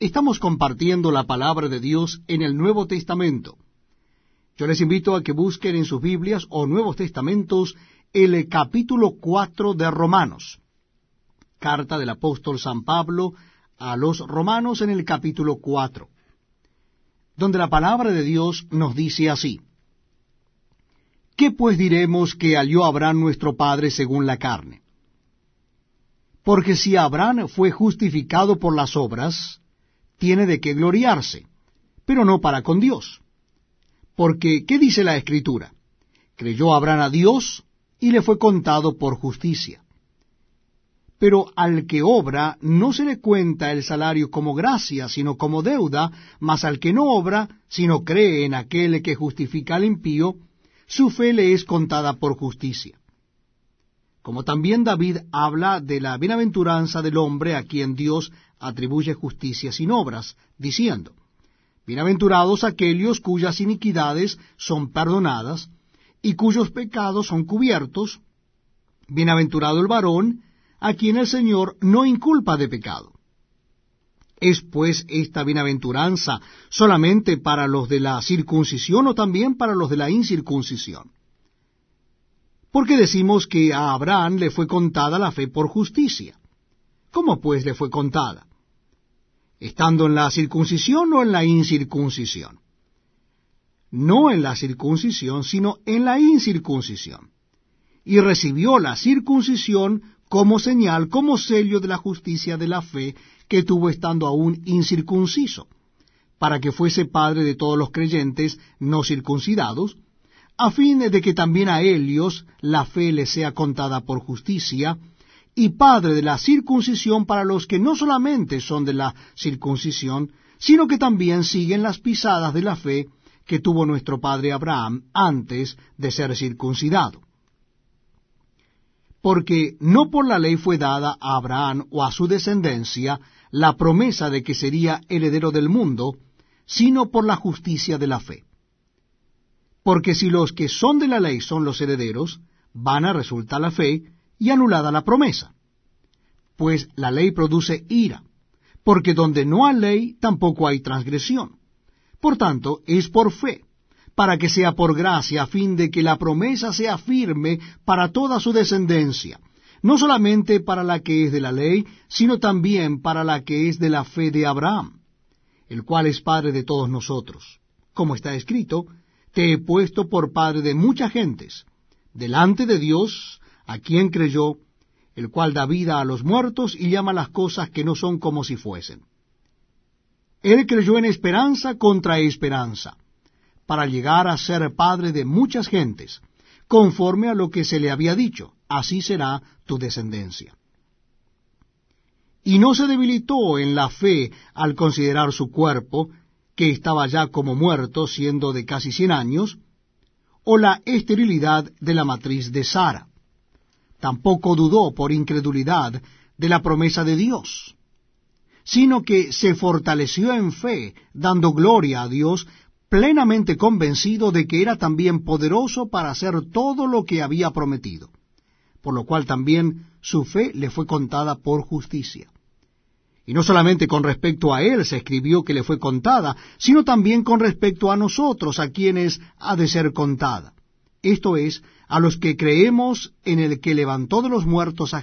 Estamos compartiendo la palabra de Dios en el Nuevo Testamento. Yo les invito a que busquen en sus Biblias o Nuevos Testamentos el capítulo 4 de Romanos. Carta del apóstol San Pablo a los Romanos en el capítulo 4, donde la palabra de Dios nos dice así. ¿Qué pues diremos que halló Abraham nuestro Padre según la carne? Porque si Abraham fue justificado por las obras, tiene de qué gloriarse, pero no para con Dios. Porque, ¿qué dice la Escritura? Creyó Abraham a Dios y le fue contado por justicia. Pero al que obra no se le cuenta el salario como gracia, sino como deuda, mas al que no obra, sino cree en aquel que justifica al impío, su fe le es contada por justicia. Como también David habla de la bienaventuranza del hombre a quien Dios atribuye justicia sin obras, diciendo, Bienaventurados aquellos cuyas iniquidades son perdonadas y cuyos pecados son cubiertos, bienaventurado el varón a quien el Señor no inculpa de pecado. ¿Es pues esta bienaventuranza solamente para los de la circuncisión o también para los de la incircuncisión? Porque decimos que a Abraham le fue contada la fe por justicia. ¿Cómo pues le fue contada? ¿Estando en la circuncisión o en la incircuncisión? No en la circuncisión, sino en la incircuncisión. Y recibió la circuncisión como señal, como sello de la justicia de la fe que tuvo estando aún incircunciso, para que fuese padre de todos los creyentes no circuncidados, a fin de que también a ellos la fe les sea contada por justicia, y padre de la circuncisión para los que no solamente son de la circuncisión, sino que también siguen las pisadas de la fe que tuvo nuestro padre Abraham antes de ser circuncidado. Porque no por la ley fue dada a Abraham o a su descendencia la promesa de que sería heredero del mundo, sino por la justicia de la fe. Porque si los que son de la ley son los herederos, van a resultar la fe y anulada la promesa. Pues la ley produce ira, porque donde no hay ley tampoco hay transgresión. Por tanto, es por fe, para que sea por gracia, a fin de que la promesa sea firme para toda su descendencia, no solamente para la que es de la ley, sino también para la que es de la fe de Abraham, el cual es padre de todos nosotros. Como está escrito, te he puesto por padre de muchas gentes, delante de Dios, a quien creyó, el cual da vida a los muertos y llama las cosas que no son como si fuesen. Él creyó en esperanza contra esperanza, para llegar a ser padre de muchas gentes, conforme a lo que se le había dicho, así será tu descendencia. Y no se debilitó en la fe al considerar su cuerpo, que estaba ya como muerto, siendo de casi cien años, o la esterilidad de la matriz de Sara. Tampoco dudó por incredulidad de la promesa de Dios, sino que se fortaleció en fe, dando gloria a Dios, plenamente convencido de que era también poderoso para hacer todo lo que había prometido, por lo cual también su fe le fue contada por justicia. Y no solamente con respecto a él se escribió que le fue contada, sino también con respecto a nosotros, a quienes ha de ser contada. Esto es, a los que creemos en el que levantó de los muertos a